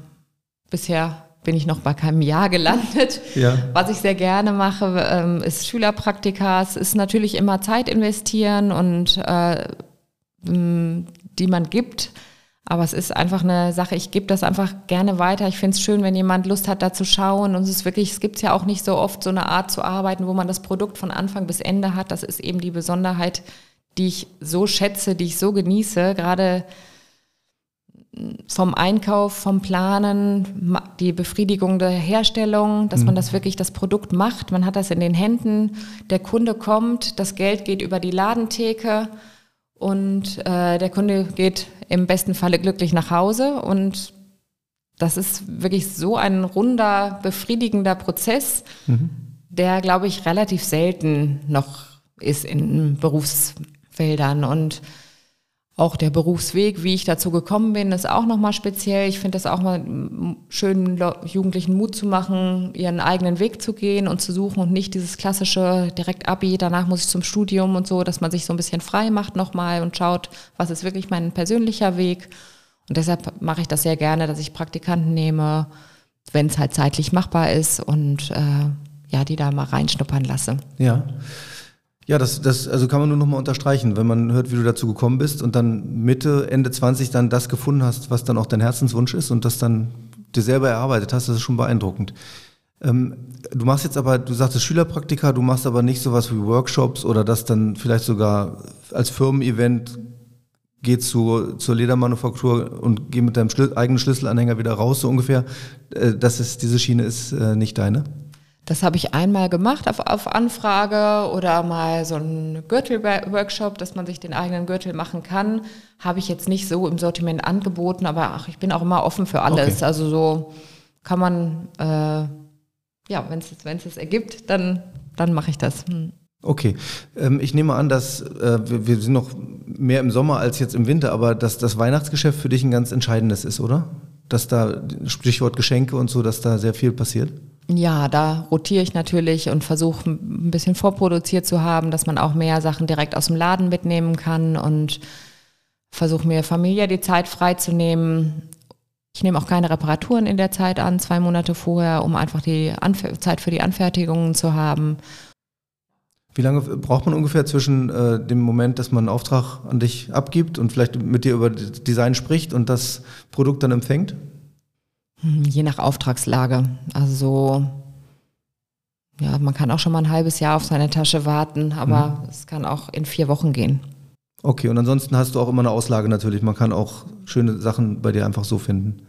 bisher bin ich noch bei keinem Jahr gelandet. Ja. Was ich sehr gerne mache, ähm, ist Schülerpraktika. Es ist natürlich immer Zeit investieren und äh, die man gibt. Aber es ist einfach eine Sache, ich gebe das einfach gerne weiter. Ich finde es schön, wenn jemand Lust hat, da zu schauen. Und es ist wirklich, es gibt ja auch nicht so oft so eine Art zu arbeiten, wo man das Produkt von Anfang bis Ende hat. Das ist eben die Besonderheit, die ich so schätze, die ich so genieße. Gerade vom Einkauf, vom Planen, die Befriedigung der Herstellung, dass mhm. man das wirklich das Produkt macht. Man hat das in den Händen, der Kunde kommt, das Geld geht über die Ladentheke und äh, der Kunde geht im besten Falle glücklich nach Hause. Und das ist wirklich so ein runder, befriedigender Prozess, mhm. der, glaube ich, relativ selten noch ist in Berufsfeldern. Und auch der Berufsweg, wie ich dazu gekommen bin, ist auch nochmal speziell. Ich finde das auch mal schön, Jugendlichen Mut zu machen, ihren eigenen Weg zu gehen und zu suchen und nicht dieses klassische direkt Abi, danach muss ich zum Studium und so, dass man sich so ein bisschen frei macht nochmal und schaut, was ist wirklich mein persönlicher Weg. Und deshalb mache ich das sehr gerne, dass ich Praktikanten nehme, wenn es halt zeitlich machbar ist und äh, ja, die da mal reinschnuppern lasse. Ja. Ja, das, das also kann man nur noch mal unterstreichen, wenn man hört, wie du dazu gekommen bist und dann Mitte, Ende 20 dann das gefunden hast, was dann auch dein Herzenswunsch ist und das dann dir selber erarbeitet hast, das ist schon beeindruckend. Ähm, du machst jetzt aber, du sagtest Schülerpraktika, du machst aber nicht sowas wie Workshops oder das dann vielleicht sogar als Firmen-Event geh zu, zur Ledermanufaktur und geh mit deinem Schlü eigenen Schlüsselanhänger wieder raus, so ungefähr. Äh, das ist, diese Schiene ist äh, nicht deine? Das habe ich einmal gemacht auf, auf Anfrage oder mal so ein Gürtel-Workshop, dass man sich den eigenen Gürtel machen kann. Habe ich jetzt nicht so im Sortiment angeboten, aber ach, ich bin auch immer offen für alles. Okay. Also so kann man, äh, ja, wenn es es ergibt, dann, dann mache ich das. Hm. Okay, ähm, ich nehme an, dass äh, wir, wir, sind noch mehr im Sommer als jetzt im Winter, aber dass das Weihnachtsgeschäft für dich ein ganz entscheidendes ist, oder? Dass da Stichwort Geschenke und so, dass da sehr viel passiert? Ja, da rotiere ich natürlich und versuche ein bisschen vorproduziert zu haben, dass man auch mehr Sachen direkt aus dem Laden mitnehmen kann und versuche mir familiär die Zeit freizunehmen. Ich nehme auch keine Reparaturen in der Zeit an, zwei Monate vorher, um einfach die Anf Zeit für die Anfertigungen zu haben. Wie lange braucht man ungefähr zwischen äh, dem Moment, dass man einen Auftrag an dich abgibt und vielleicht mit dir über Design spricht und das Produkt dann empfängt? Hm, je nach Auftragslage. Also ja, man kann auch schon mal ein halbes Jahr auf seine Tasche warten, aber mhm. es kann auch in vier Wochen gehen. Okay, und ansonsten hast du auch immer eine Auslage natürlich. Man kann auch schöne Sachen bei dir einfach so finden.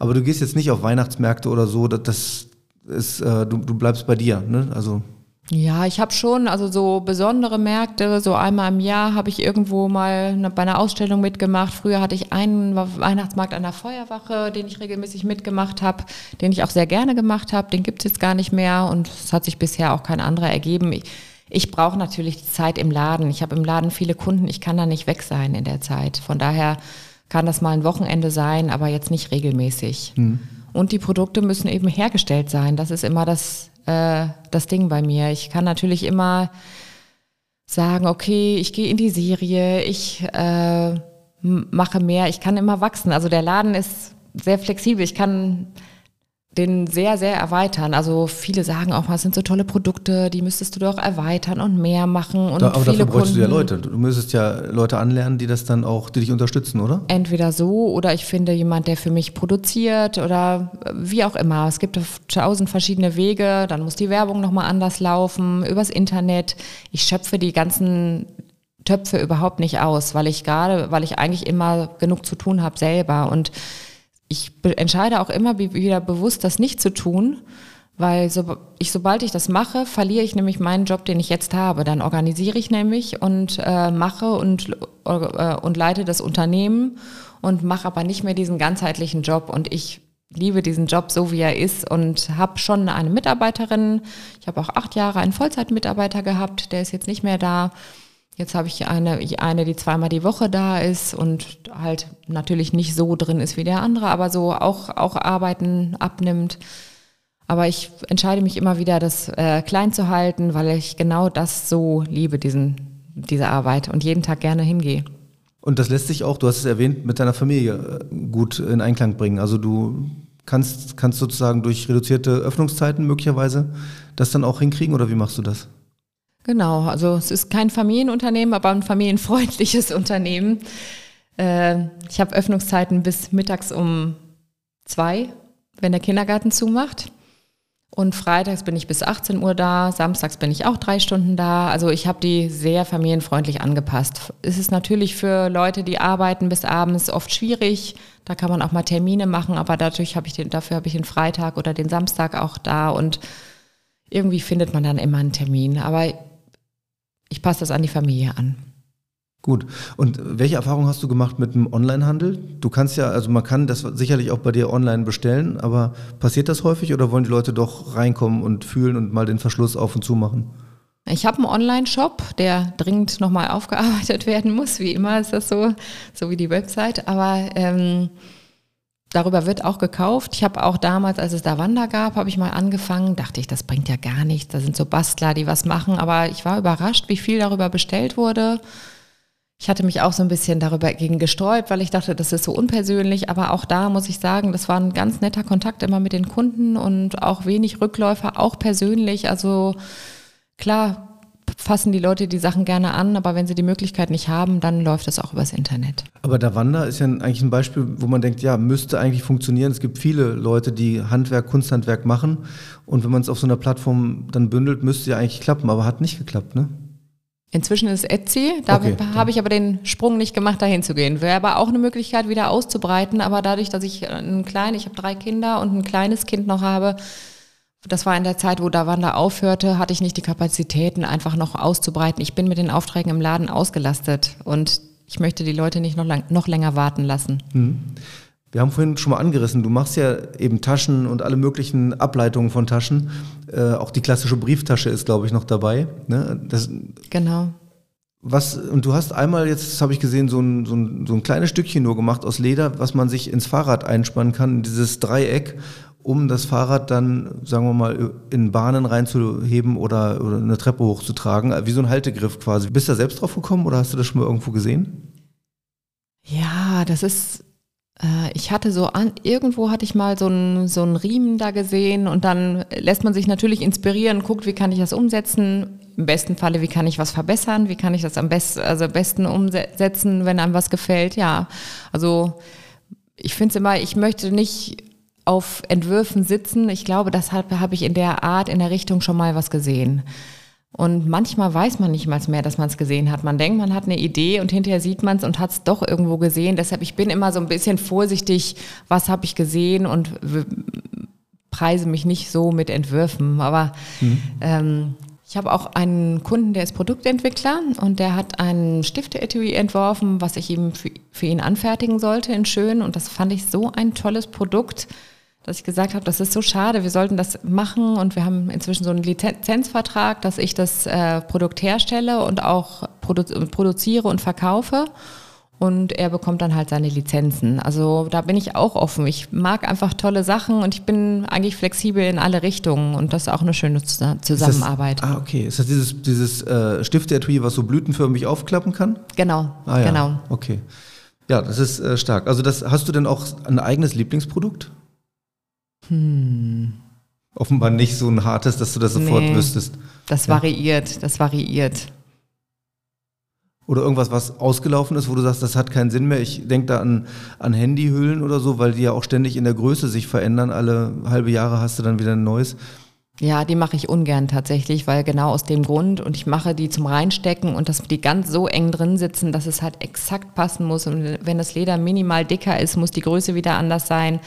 Aber du gehst jetzt nicht auf Weihnachtsmärkte oder so, das ist, äh, du, du bleibst bei dir, ne? Also Ja, ich habe schon, also so besondere Märkte, so einmal im Jahr habe ich irgendwo mal eine, bei einer Ausstellung mitgemacht. Früher hatte ich einen Weihnachtsmarkt an der Feuerwache, den ich regelmäßig mitgemacht habe, den ich auch sehr gerne gemacht habe. Den gibt es jetzt gar nicht mehr und es hat sich bisher auch kein anderer ergeben. Ich, ich brauche natürlich die Zeit im Laden. Ich habe im Laden viele Kunden, ich kann da nicht weg sein in der Zeit. Von daher kann das mal ein Wochenende sein, aber jetzt nicht regelmäßig. Mhm. Und die Produkte müssen eben hergestellt sein. Das ist immer das äh, das Ding bei mir. Ich kann natürlich immer sagen, okay, ich gehe in die Serie, ich äh, mache mehr, ich kann immer wachsen. Also der Laden ist sehr flexibel. Ich kann den sehr, sehr erweitern. Also viele sagen auch, es sind so tolle Produkte, die müsstest du doch erweitern und mehr machen. Und da, aber dafür bräuchst du ja Leute. Du müsstest ja Leute anlernen, die das dann auch, die dich unterstützen, oder? Entweder so oder ich finde jemand, der für mich produziert oder wie auch immer. Es gibt tausend verschiedene Wege. Dann muss die Werbung nochmal anders laufen, übers Internet. Ich schöpfe die ganzen Töpfe überhaupt nicht aus, weil ich gerade, weil ich eigentlich immer genug zu tun habe selber und ich entscheide auch immer wieder bewusst, das nicht zu tun, weil so, ich, sobald ich das mache, verliere ich nämlich meinen Job, den ich jetzt habe. Dann organisiere ich nämlich und äh, mache und, äh, und leite das Unternehmen und mache aber nicht mehr diesen ganzheitlichen Job. Und ich liebe diesen Job so, wie er ist und habe schon eine Mitarbeiterin. Ich habe auch acht Jahre einen Vollzeitmitarbeiter gehabt, der ist jetzt nicht mehr da. Jetzt habe ich eine, eine, die zweimal die Woche da ist und halt natürlich nicht so drin ist wie der andere, aber so auch, auch Arbeiten abnimmt. Aber ich entscheide mich immer wieder, das äh, klein zu halten, weil ich genau das so liebe, diesen, diese Arbeit und jeden Tag gerne hingehe. Und das lässt sich auch, du hast es erwähnt, mit deiner Familie äh, gut in Einklang bringen. Also du kannst, kannst sozusagen durch reduzierte Öffnungszeiten möglicherweise das dann auch hinkriegen oder wie machst du das? Genau, also es ist kein Familienunternehmen, aber ein familienfreundliches [LAUGHS] Unternehmen. Äh, ich habe Öffnungszeiten bis mittags um zwei, wenn der Kindergarten zumacht. Und freitags bin ich bis 18 Uhr da, samstags bin ich auch drei Stunden da. Also ich habe die sehr familienfreundlich angepasst. Es ist natürlich für Leute, die arbeiten bis abends, oft schwierig. Da kann man auch mal Termine machen, aber dadurch habe ich den, dafür habe ich den Freitag oder den Samstag auch da und irgendwie findet man dann immer einen Termin. Aber ich passe das an die Familie an. Gut. Und welche Erfahrungen hast du gemacht mit dem Onlinehandel? Du kannst ja, also man kann das sicherlich auch bei dir online bestellen, aber passiert das häufig oder wollen die Leute doch reinkommen und fühlen und mal den Verschluss auf und zu machen? Ich habe einen Online-Shop, der dringend nochmal [LAUGHS] aufgearbeitet werden muss. Wie immer ist das so, so wie die Website. Aber ähm, Darüber wird auch gekauft. Ich habe auch damals, als es da Wander gab, habe ich mal angefangen, dachte ich, das bringt ja gar nichts. Da sind so Bastler, die was machen. Aber ich war überrascht, wie viel darüber bestellt wurde. Ich hatte mich auch so ein bisschen darüber gegen gesträubt, weil ich dachte, das ist so unpersönlich. Aber auch da muss ich sagen, das war ein ganz netter Kontakt immer mit den Kunden und auch wenig Rückläufer, auch persönlich. Also klar, fassen die Leute die Sachen gerne an, aber wenn sie die Möglichkeit nicht haben, dann läuft das auch übers Internet. Aber der Wander ist ja eigentlich ein Beispiel, wo man denkt, ja, müsste eigentlich funktionieren. Es gibt viele Leute, die Handwerk, Kunsthandwerk machen und wenn man es auf so einer Plattform dann bündelt, müsste ja eigentlich klappen, aber hat nicht geklappt, ne? Inzwischen ist Etsy, da okay, habe ich aber den Sprung nicht gemacht, dahin zu gehen. Wäre aber auch eine Möglichkeit, wieder auszubreiten, aber dadurch, dass ich ein klein, ich habe drei Kinder und ein kleines Kind noch habe, das war in der Zeit, wo Davanda aufhörte, hatte ich nicht die Kapazitäten, einfach noch auszubreiten. Ich bin mit den Aufträgen im Laden ausgelastet und ich möchte die Leute nicht noch, lang, noch länger warten lassen. Mhm. Wir haben vorhin schon mal angerissen, du machst ja eben Taschen und alle möglichen Ableitungen von Taschen. Äh, auch die klassische Brieftasche ist, glaube ich, noch dabei. Ne? Das, genau. Was, und du hast einmal jetzt, habe ich gesehen, so ein, so, ein, so ein kleines Stückchen nur gemacht aus Leder, was man sich ins Fahrrad einspannen kann, dieses Dreieck um das Fahrrad dann, sagen wir mal, in Bahnen reinzuheben oder, oder eine Treppe hochzutragen, wie so ein Haltegriff quasi. Bist du da selbst drauf gekommen oder hast du das schon mal irgendwo gesehen? Ja, das ist, äh, ich hatte so an, irgendwo hatte ich mal so einen so Riemen da gesehen und dann lässt man sich natürlich inspirieren, guckt, wie kann ich das umsetzen. Im besten Falle, wie kann ich was verbessern, wie kann ich das am besten, also am besten umsetzen, wenn einem was gefällt. Ja, also ich finde es immer, ich möchte nicht auf Entwürfen sitzen. Ich glaube, deshalb habe ich in der Art, in der Richtung schon mal was gesehen. Und manchmal weiß man nicht mal mehr, dass man es gesehen hat. Man denkt, man hat eine Idee und hinterher sieht man es und hat es doch irgendwo gesehen. Deshalb, ich bin immer so ein bisschen vorsichtig, was habe ich gesehen und preise mich nicht so mit Entwürfen. Aber mhm. ähm, Ich habe auch einen Kunden, der ist Produktentwickler und der hat ein Stifteetui entworfen, was ich ihm für, für, ihn anfertigen sollte in schön. Und das fand ich so ein tolles Produkt, dass ich gesagt habe, das ist so schade, wir sollten das machen. Und wir haben inzwischen so einen Lizenzvertrag, dass ich das äh, Produkt herstelle und auch produ produziere und verkaufe und er bekommt dann halt seine Lizenzen. Also da bin ich auch offen. Ich mag einfach tolle Sachen und ich bin eigentlich flexibel in alle Richtungen und das ist auch eine schöne Zusammenarbeit. Das, ah, okay. Ist das dieses, dieses äh, Stiftetui, was so blütenförmig aufklappen kann? Genau, ah, ja. genau. Okay. Ja, das ist äh, stark. Also das, hast du denn auch ein eigenes Lieblingsprodukt? Hm. Offenbar nicht so ein hartes, dass du das sofort nee, wüsstest. Das ja. variiert, das variiert. Oder irgendwas, was ausgelaufen ist, wo du sagst, das hat keinen Sinn mehr. Ich denke da an, an Handyhüllen oder so, weil die ja auch ständig in der Größe sich verändern. Alle halbe Jahre hast du dann wieder ein neues. Ja, die mache ich ungern tatsächlich, weil genau aus dem Grund und ich mache die zum Reinstecken und dass die ganz so eng drin sitzen, dass es halt exakt passen muss. Und wenn das Leder minimal dicker ist, muss die Größe wieder anders sein.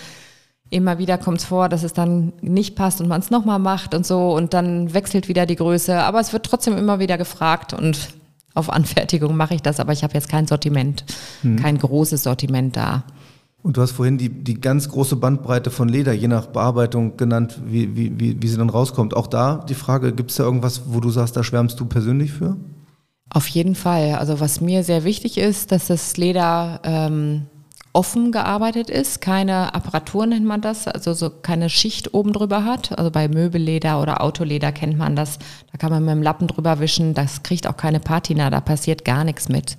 Immer wieder kommt es vor, dass es dann nicht passt und man es nochmal macht und so und dann wechselt wieder die Größe. Aber es wird trotzdem immer wieder gefragt und auf Anfertigung mache ich das, aber ich habe jetzt kein Sortiment, hm. kein großes Sortiment da. Und du hast vorhin die, die ganz große Bandbreite von Leder, je nach Bearbeitung genannt, wie, wie, wie, wie sie dann rauskommt. Auch da die Frage, gibt es da irgendwas, wo du sagst, da schwärmst du persönlich für? Auf jeden Fall. Also was mir sehr wichtig ist, dass das Leder ähm, offen gearbeitet ist, keine Apparatur nennt man das, also so keine Schicht oben drüber hat. Also bei Möbelleder oder Autoleder kennt man das. Da kann man mit dem Lappen drüber wischen. Das kriegt auch keine Patina, da passiert gar nichts mit.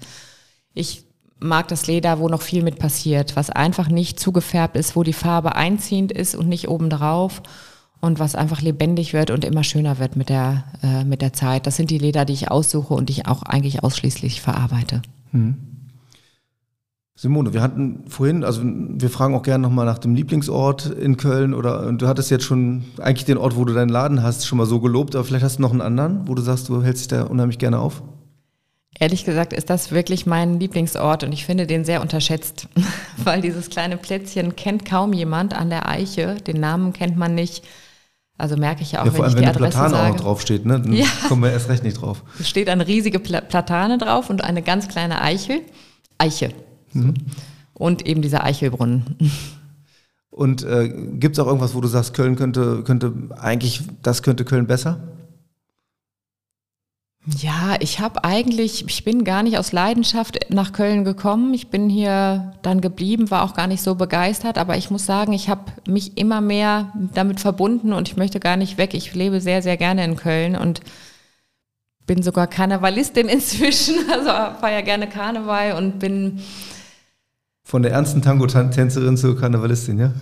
Ich mag das Leder, wo noch viel mit passiert, was einfach nicht zugefärbt ist, wo die Farbe einziehend ist und nicht oben drauf und was einfach lebendig wird und immer schöner wird mit der, äh, mit der Zeit. Das sind die Leder, die ich aussuche und die ich auch eigentlich ausschließlich verarbeite. Hm. Simone, wir hatten vorhin, also wir fragen auch gerne nochmal nach dem Lieblingsort in Köln oder du hattest jetzt schon eigentlich den Ort, wo du deinen Laden hast, schon mal so gelobt, aber vielleicht hast du noch einen anderen, wo du sagst, du hältst dich da unheimlich gerne auf? Ehrlich gesagt ist das wirklich mein Lieblingsort und ich finde den sehr unterschätzt, [LAUGHS] weil dieses kleine Plätzchen kennt kaum jemand an der Eiche, den Namen kennt man nicht. Also merke ich ja auch, ja, vor wenn allem, ich die wenn Adresse Platane sage. auch noch draufsteht, ne? dann ja. kommen wir erst recht nicht drauf. Es steht eine riesige Platane drauf und eine ganz kleine Eichel. Eiche. Mhm. Und eben dieser Eichelbrunnen. Und äh, gibt es auch irgendwas, wo du sagst, Köln könnte, könnte eigentlich, das könnte Köln besser? Ja, ich habe eigentlich, ich bin gar nicht aus Leidenschaft nach Köln gekommen. Ich bin hier dann geblieben, war auch gar nicht so begeistert, aber ich muss sagen, ich habe mich immer mehr damit verbunden und ich möchte gar nicht weg. Ich lebe sehr, sehr gerne in Köln und bin sogar Karnevalistin [LAUGHS] inzwischen, also feiere ja gerne Karneval und bin von der ernsten Tango-Tänzerin zur Karnevalistin, ja?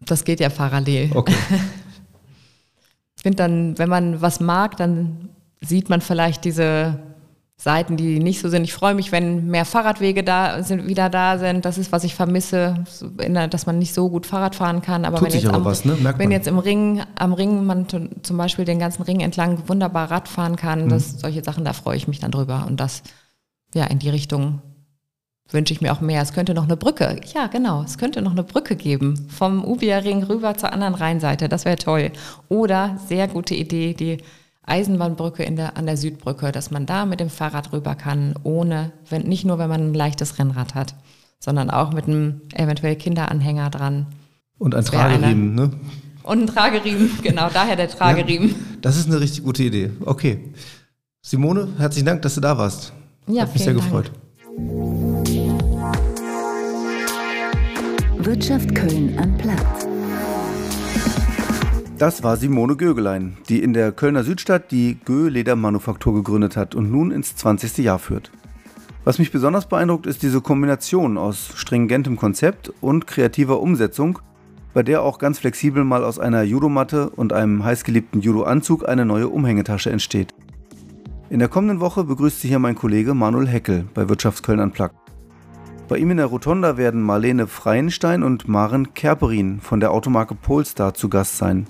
Das geht ja parallel. Okay. [LAUGHS] Ich finde dann, wenn man was mag, dann sieht man vielleicht diese Seiten, die nicht so sind. Ich freue mich, wenn mehr Fahrradwege da sind, wieder da sind. Das ist, was ich vermisse, dass man nicht so gut Fahrrad fahren kann. Aber Tut wenn, jetzt, aber am, was, ne? Merkt wenn man. jetzt im Ring, am Ring man zum Beispiel den ganzen Ring entlang wunderbar Rad fahren kann, Mhm. das, solche Sachen, da freue ich mich dann drüber. Und das, ja, in die Richtung wünsche ich mir auch mehr. Es könnte noch eine Brücke, ja genau, es könnte noch eine Brücke geben vom Ubierring rüber zur anderen Rheinseite. Das wäre toll. Oder sehr gute Idee, die Eisenbahnbrücke in der, an der Südbrücke, dass man da mit dem Fahrrad rüber kann, ohne, wenn, nicht nur wenn man ein leichtes Rennrad hat, sondern auch mit einem eventuell Kinderanhänger dran. Und ein eine- Trageriemen, ne? Und ein Trageriemen, [LAUGHS] genau, daher der Trageriemen. Das ist eine richtig gute Idee. Okay. Simone, herzlichen Dank, dass du da warst. Ja, Hat mich sehr Dank. gefreut. Wirtschaft Köln am Platz. Das war Simone Gögelein, die in der Kölner Südstadt die Gö Ledermanufaktur gegründet hat und nun ins 20. Jahr führt. Was mich besonders beeindruckt, ist diese Kombination aus stringentem Konzept und kreativer Umsetzung, bei der auch ganz flexibel mal aus einer Judomatte und einem heißgeliebten Judo-Anzug eine neue Umhängetasche entsteht. In der kommenden Woche begrüßt sie hier mein Kollege Manuel Heckel bei Wirtschaftsköln Unplugged. Bei ihm in der Rotonda werden Marlene Freienstein und Maren Kerperin von der Automarke Polestar zu Gast sein.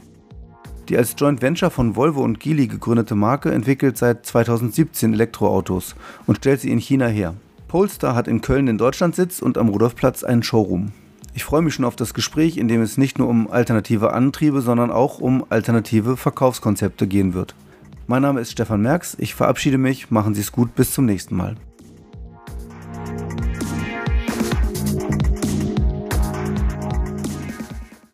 Die als Joint Venture von Volvo und Geely gegründete Marke entwickelt seit 2017 Elektroautos und stellt sie in China her. Polestar hat in Köln den Deutschlandsitz und am Rudolfplatz einen Showroom. Ich freue mich schon auf das Gespräch, in dem es nicht nur um alternative Antriebe, sondern auch um alternative Verkaufskonzepte gehen wird. Mein Name ist Stefan Merks. Ich verabschiede mich. Machen Sie es gut. Bis zum nächsten Mal.